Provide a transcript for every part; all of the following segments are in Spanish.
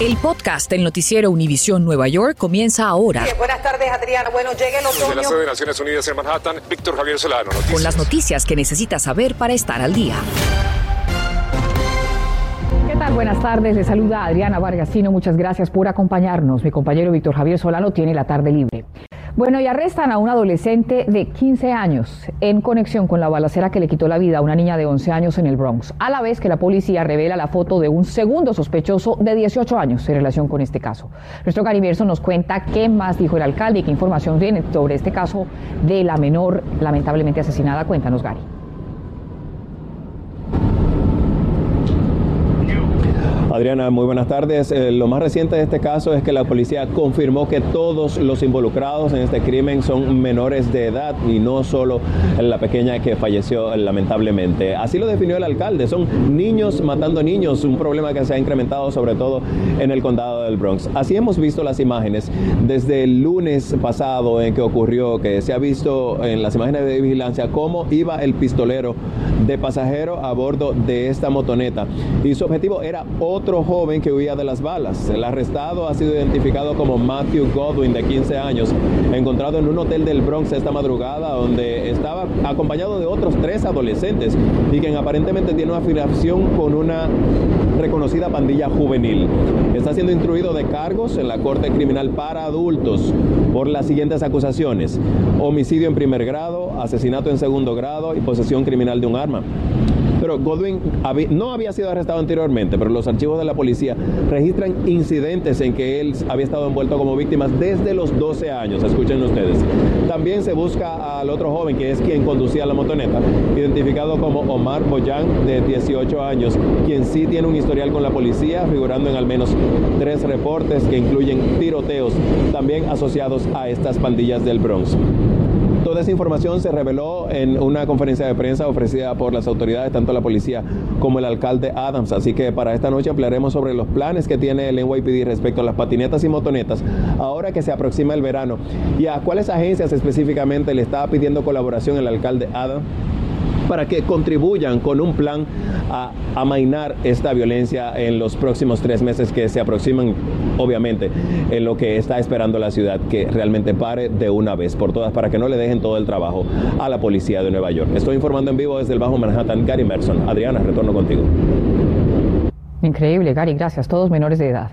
El podcast del noticiero Univisión Nueva York comienza ahora. buenas tardes, Adriana. Bueno, llega el otoño. Desde la sede de Naciones Unidas en Manhattan, Víctor Javier Solano. Noticias. Con las noticias que necesitas saber para estar al día. ¿Qué tal? Buenas tardes. Le saluda Adriana Vargasino. Muchas gracias por acompañarnos. Mi compañero Víctor Javier Solano tiene la tarde libre. Bueno, y arrestan a un adolescente de 15 años en conexión con la balacera que le quitó la vida a una niña de 11 años en el Bronx, a la vez que la policía revela la foto de un segundo sospechoso de 18 años en relación con este caso. Nuestro Cariberso nos cuenta qué más dijo el alcalde y qué información tiene sobre este caso de la menor lamentablemente asesinada. Cuéntanos, Gary. Adriana, muy buenas tardes. Eh, lo más reciente de este caso es que la policía confirmó que todos los involucrados en este crimen son menores de edad y no solo la pequeña que falleció lamentablemente. Así lo definió el alcalde. Son niños matando niños, un problema que se ha incrementado sobre todo en el condado del Bronx. Así hemos visto las imágenes desde el lunes pasado en que ocurrió, que se ha visto en las imágenes de vigilancia cómo iba el pistolero de pasajero a bordo de esta motoneta. Y su objetivo era otro otro joven que huía de las balas. El arrestado ha sido identificado como Matthew Godwin, de 15 años, encontrado en un hotel del Bronx esta madrugada, donde estaba acompañado de otros tres adolescentes y quien aparentemente tiene una afiliación con una reconocida pandilla juvenil. Está siendo instruido de cargos en la Corte Criminal para Adultos por las siguientes acusaciones. Homicidio en primer grado, asesinato en segundo grado y posesión criminal de un arma. Pero Godwin no había sido arrestado anteriormente, pero los archivos de la policía registran incidentes en que él había estado envuelto como víctima desde los 12 años. Escuchen ustedes. También se busca al otro joven, que es quien conducía la motoneta, identificado como Omar Boyan, de 18 años, quien sí tiene un historial con la policía, figurando en al menos tres reportes que incluyen tiroteos, también asociados a estas pandillas del Bronx. Toda esa información se reveló en una conferencia de prensa ofrecida por las autoridades, tanto la policía como el alcalde Adams. Así que para esta noche ampliaremos sobre los planes que tiene el NYPD respecto a las patinetas y motonetas ahora que se aproxima el verano y a cuáles agencias específicamente le está pidiendo colaboración el alcalde Adams para que contribuyan con un plan a amainar esta violencia en los próximos tres meses que se aproximan, obviamente, en lo que está esperando la ciudad, que realmente pare de una vez por todas para que no le dejen todo el trabajo a la policía de Nueva York. Estoy informando en vivo desde el Bajo Manhattan, Gary Merson. Adriana, retorno contigo. Increíble, Gary, gracias. Todos menores de edad.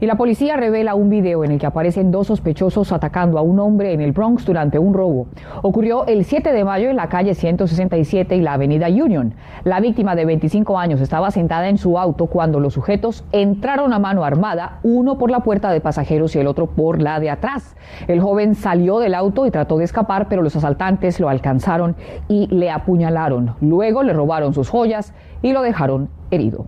Y la policía revela un video en el que aparecen dos sospechosos atacando a un hombre en el Bronx durante un robo. Ocurrió el 7 de mayo en la calle 167 y la avenida Union. La víctima de 25 años estaba sentada en su auto cuando los sujetos entraron a mano armada, uno por la puerta de pasajeros y el otro por la de atrás. El joven salió del auto y trató de escapar, pero los asaltantes lo alcanzaron y le apuñalaron. Luego le robaron sus joyas y lo dejaron herido.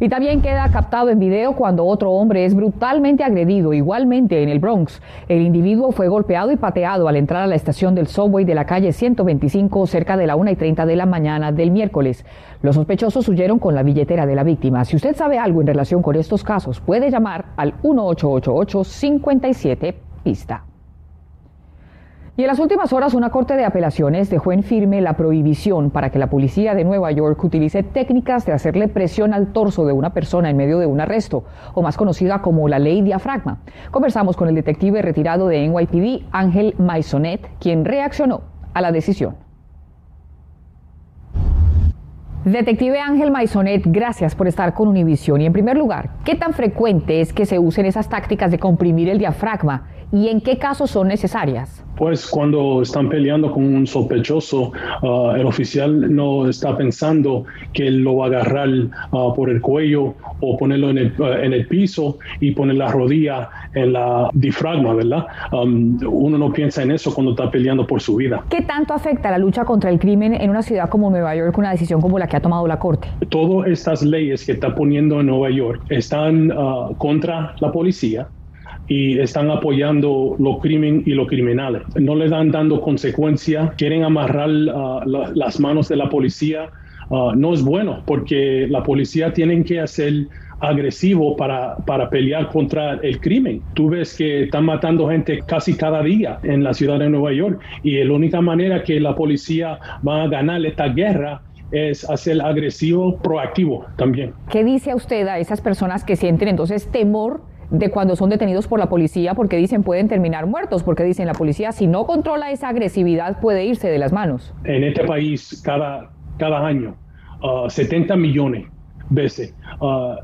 Y también queda captado en video cuando otro hombre es brutalmente agredido, igualmente en el Bronx. El individuo fue golpeado y pateado al entrar a la estación del subway de la calle 125 cerca de la 1 y 30 de la mañana del miércoles. Los sospechosos huyeron con la billetera de la víctima. Si usted sabe algo en relación con estos casos, puede llamar al 1888 57 pista. Y en las últimas horas, una corte de apelaciones dejó en firme la prohibición para que la policía de Nueva York utilice técnicas de hacerle presión al torso de una persona en medio de un arresto, o más conocida como la ley diafragma. Conversamos con el detective retirado de NYPD, Ángel Maisonet, quien reaccionó a la decisión. Detective Ángel Maisonet, gracias por estar con Univision. Y en primer lugar, ¿qué tan frecuente es que se usen esas tácticas de comprimir el diafragma y en qué casos son necesarias? Pues cuando están peleando con un sospechoso, ah, el oficial no está pensando que lo va a agarrar ah, por el cuello o ponerlo en el, ah, en el, piso y poner la rodilla en la difragma, ¿verdad? Um, uno no piensa en eso cuando está peleando por su vida. ¿Qué tanto afecta la lucha contra el crimen en una ciudad como Nueva York, una decisión como la que ha tomado la Corte? Todas estas leyes que está poniendo en Nueva York están contra la policía y están apoyando los crimen y los criminales. No le dan dando consecuencia, quieren amarrar uh, las manos de la policía. Uh, no es bueno porque la policía tiene que hacer agresivo para, para pelear contra el crimen. Tú ves que están matando gente casi cada día en la ciudad de Nueva York y la única manera que la policía va a ganar esta guerra es hacer agresivo proactivo también. ¿Qué dice usted a esas personas que sienten entonces temor de cuando son detenidos por la policía porque dicen pueden terminar muertos, porque dicen la policía si no controla esa agresividad puede irse de las manos. En este país cada, cada año 70 uh, millones veces. Uh,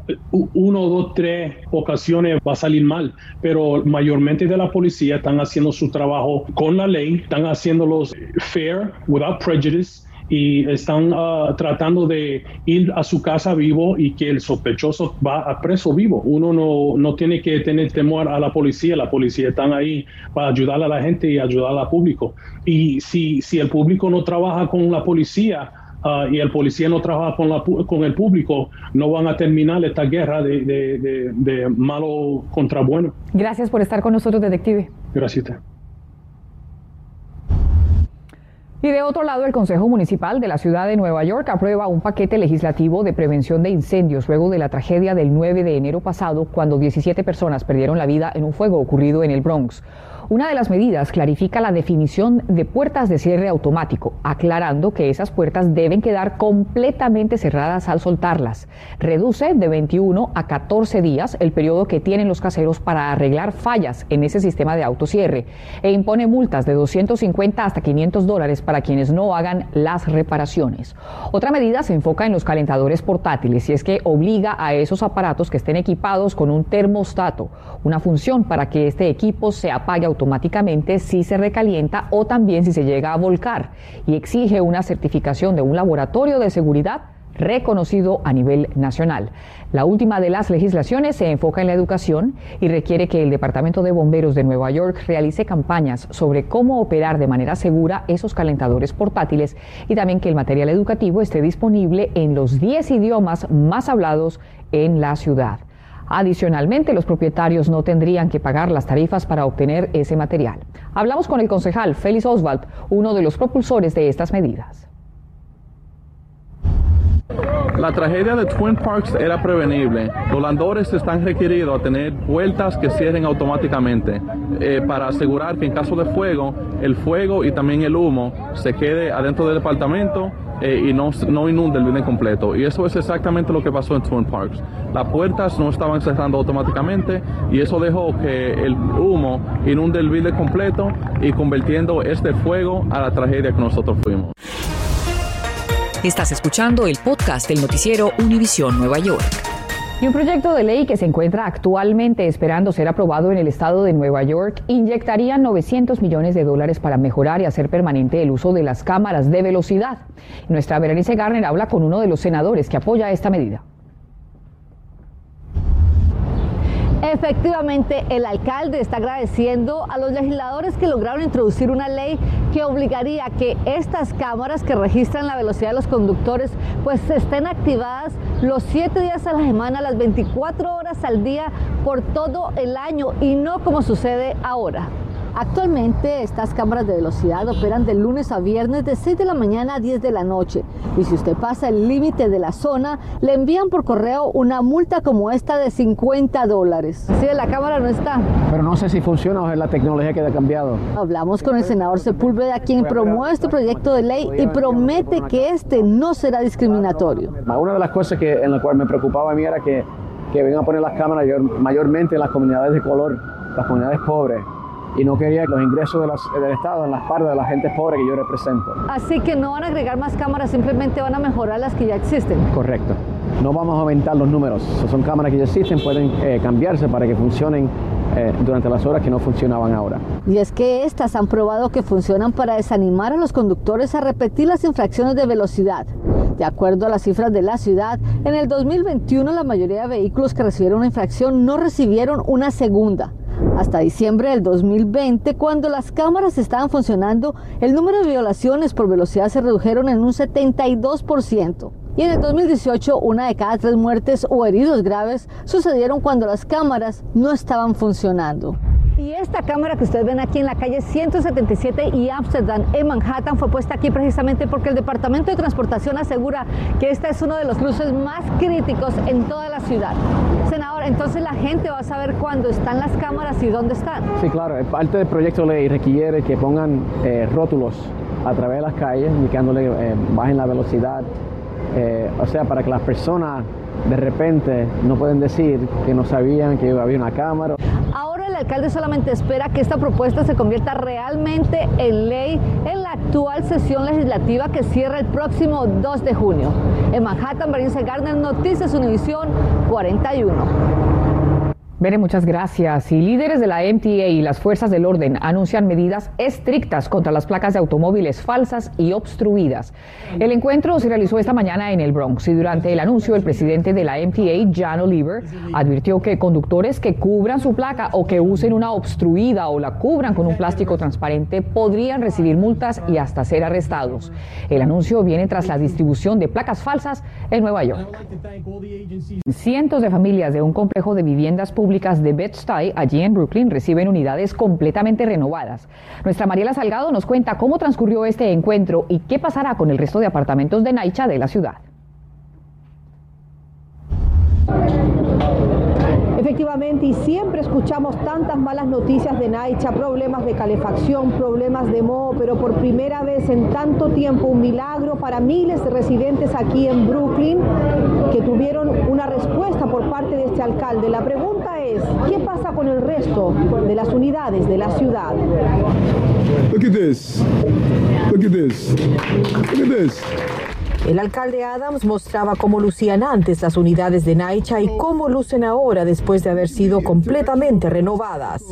uno, dos, tres ocasiones va a salir mal, pero mayormente de la policía están haciendo su trabajo con la ley, están haciéndolos fair, without prejudice y están uh, tratando de ir a su casa vivo y que el sospechoso va a preso vivo. Uno no, no tiene que tener temor a la policía, la policía están ahí para ayudar a la gente y ayudar al público. Y si, si el público no trabaja con la policía, uh, y el policía no trabaja con, la, con el público, no van a terminar esta guerra de, de, de malo contra bueno. Gracias por estar con nosotros, detective. Gracias. Y de otro lado, el Consejo Municipal de la Ciudad de Nueva York aprueba un paquete legislativo de prevención de incendios luego de la tragedia del 9 de enero pasado, cuando 17 personas perdieron la vida en un fuego ocurrido en el Bronx. Una de las medidas clarifica la definición de puertas de cierre automático, aclarando que esas puertas deben quedar completamente cerradas al soltarlas. Reduce de 21 a 14 días el periodo que tienen los caseros para arreglar fallas en ese sistema de autocierre e impone multas de 250 hasta 500 dólares para quienes no hagan las reparaciones. Otra medida se enfoca en los calentadores portátiles y es que obliga a esos aparatos que estén equipados con un termostato, una función para que este equipo se apague automáticamente automáticamente si se recalienta o también si se llega a volcar y exige una certificación de un laboratorio de seguridad reconocido a nivel nacional. La última de las legislaciones se enfoca en la educación y requiere que el Departamento de Bomberos de Nueva York realice campañas sobre cómo operar de manera segura esos calentadores portátiles y también que el material educativo esté disponible en los 10 idiomas más hablados en la ciudad. Adicionalmente, los propietarios no tendrían que pagar las tarifas para obtener ese material. Hablamos con el concejal Félix Oswald, uno de los propulsores de estas medidas. La tragedia de Twin Parks era prevenible. Los landores están requeridos a tener puertas que cierren automáticamente eh, para asegurar que en caso de fuego, el fuego y también el humo se quede adentro del departamento eh, y no, no inunde el building completo. Y eso es exactamente lo que pasó en Twin Parks. Las puertas no estaban cerrando automáticamente y eso dejó que el humo inunde el building completo y convirtiendo este fuego a la tragedia que nosotros fuimos. Estás escuchando el podcast del noticiero Univisión Nueva York. Y un proyecto de ley que se encuentra actualmente esperando ser aprobado en el estado de Nueva York inyectaría 900 millones de dólares para mejorar y hacer permanente el uso de las cámaras de velocidad. Nuestra Berenice Garner habla con uno de los senadores que apoya esta medida. Efectivamente, el alcalde está agradeciendo a los legisladores que lograron introducir una ley que obligaría que estas cámaras que registran la velocidad de los conductores pues estén activadas los 7 días a la semana, las 24 horas al día por todo el año y no como sucede ahora. Actualmente estas cámaras de velocidad operan de lunes a viernes de 6 de la mañana a 10 de la noche y si usted pasa el límite de la zona le envían por correo una multa como esta de 50 dólares. Si la cámara no está. Pero no sé si funciona o es la tecnología que ha cambiado. Hablamos con el senador Sepúlveda quien promueve este proyecto de ley y promete que este no será discriminatorio. Una de las cosas que, en la cual me preocupaba a mí era que, que vengan a poner las cámaras mayormente en las comunidades de color, las comunidades pobres y no quería los ingresos del Estado en las partes de la gente pobre que yo represento. Así que no van a agregar más cámaras, simplemente van a mejorar las que ya existen. Correcto. No vamos a aumentar los números. Son cámaras que ya existen, pueden eh, cambiarse para que funcionen eh, durante las horas que no funcionaban ahora. Y es que estas han probado que funcionan para desanimar a los conductores a repetir las infracciones de velocidad. De acuerdo a las cifras de la ciudad, en el 2021 la mayoría de vehículos que recibieron una infracción no recibieron una segunda. Hasta diciembre del 2020, cuando las cámaras estaban funcionando, el número de violaciones por velocidad se redujeron en un 72%. Y en el 2018, una de cada tres muertes o heridos graves sucedieron cuando las cámaras no estaban funcionando. Y esta cámara que ustedes ven aquí en la calle 177 y Amsterdam en Manhattan fue puesta aquí precisamente porque el Departamento de Transportación asegura que este es uno de los cruces más críticos en toda la ciudad. Senador, entonces la gente va a saber cuándo están las cámaras y dónde están. Sí, claro, parte del proyecto ley requiere que pongan eh, rótulos a través de las calles, indicándole eh, bajen la velocidad, Eh, o sea, para que las personas de repente no pueden decir que no sabían que había una cámara. El alcalde solamente espera que esta propuesta se convierta realmente en ley en la actual sesión legislativa que cierra el próximo 2 de junio. En Manhattan, Berenice Gardner, Noticias Univisión 41. Bere, muchas gracias. Y líderes de la MTA y las fuerzas del orden anuncian medidas estrictas contra las placas de automóviles falsas y obstruidas. El encuentro se realizó esta mañana en el Bronx y durante el anuncio el presidente de la MTA, Jan Oliver, advirtió que conductores que cubran su placa o que usen una obstruida o la cubran con un plástico transparente podrían recibir multas y hasta ser arrestados. El anuncio viene tras la distribución de placas falsas en Nueva York. Cientos de familias de un complejo de viviendas públicas de Bed-Stuy, allí en Brooklyn, reciben unidades completamente renovadas. Nuestra Mariela Salgado nos cuenta cómo transcurrió este encuentro y qué pasará con el resto de apartamentos de Naicha de la ciudad. Efectivamente, y siempre escuchamos tantas malas noticias de Naicha, problemas de calefacción, problemas de moho, pero por primera vez en tanto tiempo un milagro para miles de residentes aquí en Brooklyn que tuvieron una respuesta por parte de este alcalde. La pregunta es, ¿qué pasa con el resto de las unidades de la ciudad? Look at this. Look at this. Look at this. El alcalde Adams mostraba cómo lucían antes las unidades de Naicha y cómo lucen ahora después de haber sido completamente renovadas.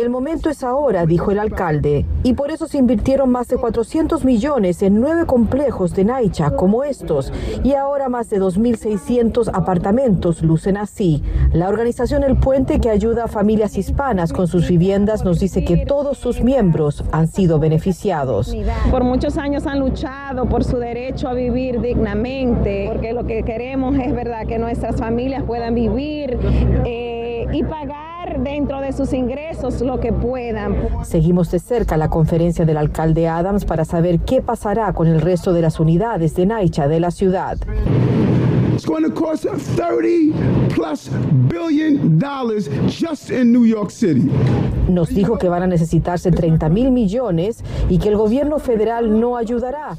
El momento es ahora, dijo el alcalde, y por eso se invirtieron más de 400 millones en nueve complejos de Naicha como estos, y ahora más de 2.600 apartamentos lucen así. La organización El Puente, que ayuda a familias hispanas con sus viviendas, nos dice que todos sus miembros han sido beneficiados. Por muchos años han luchado por su derecho a vivir dignamente, porque lo que queremos es verdad que nuestras familias puedan vivir eh, y pagar dentro de sus ingresos lo que puedan. Seguimos de cerca la conferencia del alcalde Adams para saber qué pasará con el resto de las unidades de Naicha de la ciudad. It's going to cost 30 plus billion dollars just in New York City. Nos dijo que van a necesitarse 30 mil millones y que el gobierno federal no ayudará.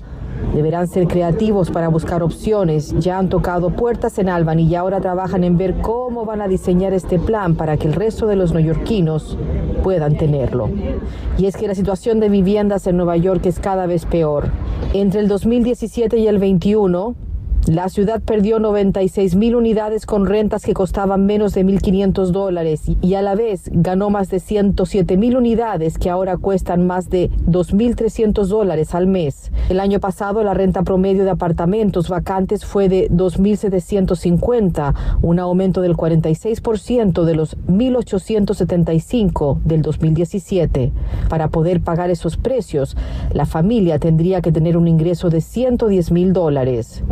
Deberán ser creativos para buscar opciones. Ya han tocado puertas en Albany y ahora trabajan en ver cómo van a diseñar este plan para que el resto de los neoyorquinos puedan tenerlo. Y es que la situación de viviendas en Nueva York es cada vez peor. Entre el 2017 y el 21, la ciudad perdió 96 mil unidades con rentas que costaban menos de 1.500 dólares y a la vez ganó más de 107 mil unidades que ahora cuestan más de 2.300 dólares al mes. El año pasado la renta promedio de apartamentos vacantes fue de 2.750, un aumento del 46% de los 1.875 del 2017. Para poder pagar esos precios, la familia tendría que tener un ingreso de 110 mil dólares.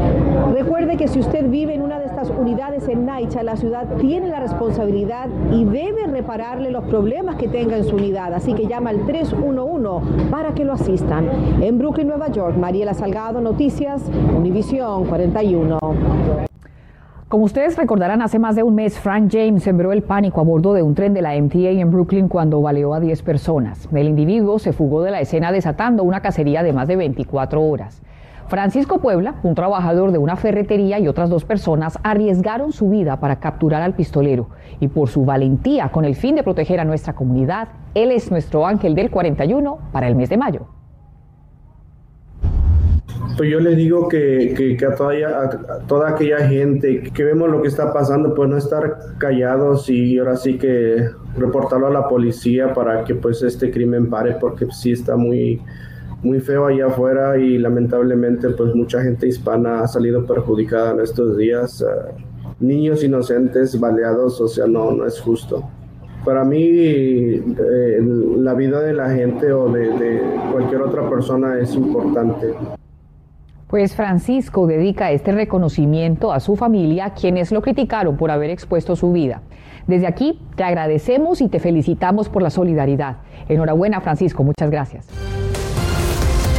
Recuerde que si usted vive en una de estas unidades en Naicha, la ciudad tiene la responsabilidad y debe repararle los problemas que tenga en su unidad. Así que llama al 311 para que lo asistan. En Brooklyn, Nueva York, Mariela Salgado, Noticias, Univisión 41. Como ustedes recordarán, hace más de un mes Frank James sembró el pánico a bordo de un tren de la MTA en Brooklyn cuando baleó a 10 personas. El individuo se fugó de la escena desatando una cacería de más de 24 horas. Francisco Puebla, un trabajador de una ferretería y otras dos personas arriesgaron su vida para capturar al pistolero y por su valentía con el fin de proteger a nuestra comunidad, él es nuestro ángel del 41 para el mes de mayo. Pues yo les digo que, que, a, toda, a, toda, aquella gente que vemos lo que está pasando, pues no estar callados y ahora sí que reportarlo a la policía para que pues este crimen pare porque sí está muy, muy feo allá afuera y lamentablemente pues mucha gente hispana ha salido perjudicada en estos días. Uh, niños inocentes baleados, o sea, no, no es justo. Para mí eh, la vida de la gente o de, de cualquier otra persona es importante. Pues Francisco dedica este reconocimiento a su familia, quienes lo criticaron por haber expuesto su vida. Desde aquí te agradecemos y te felicitamos por la solidaridad. Enhorabuena, Francisco, muchas gracias.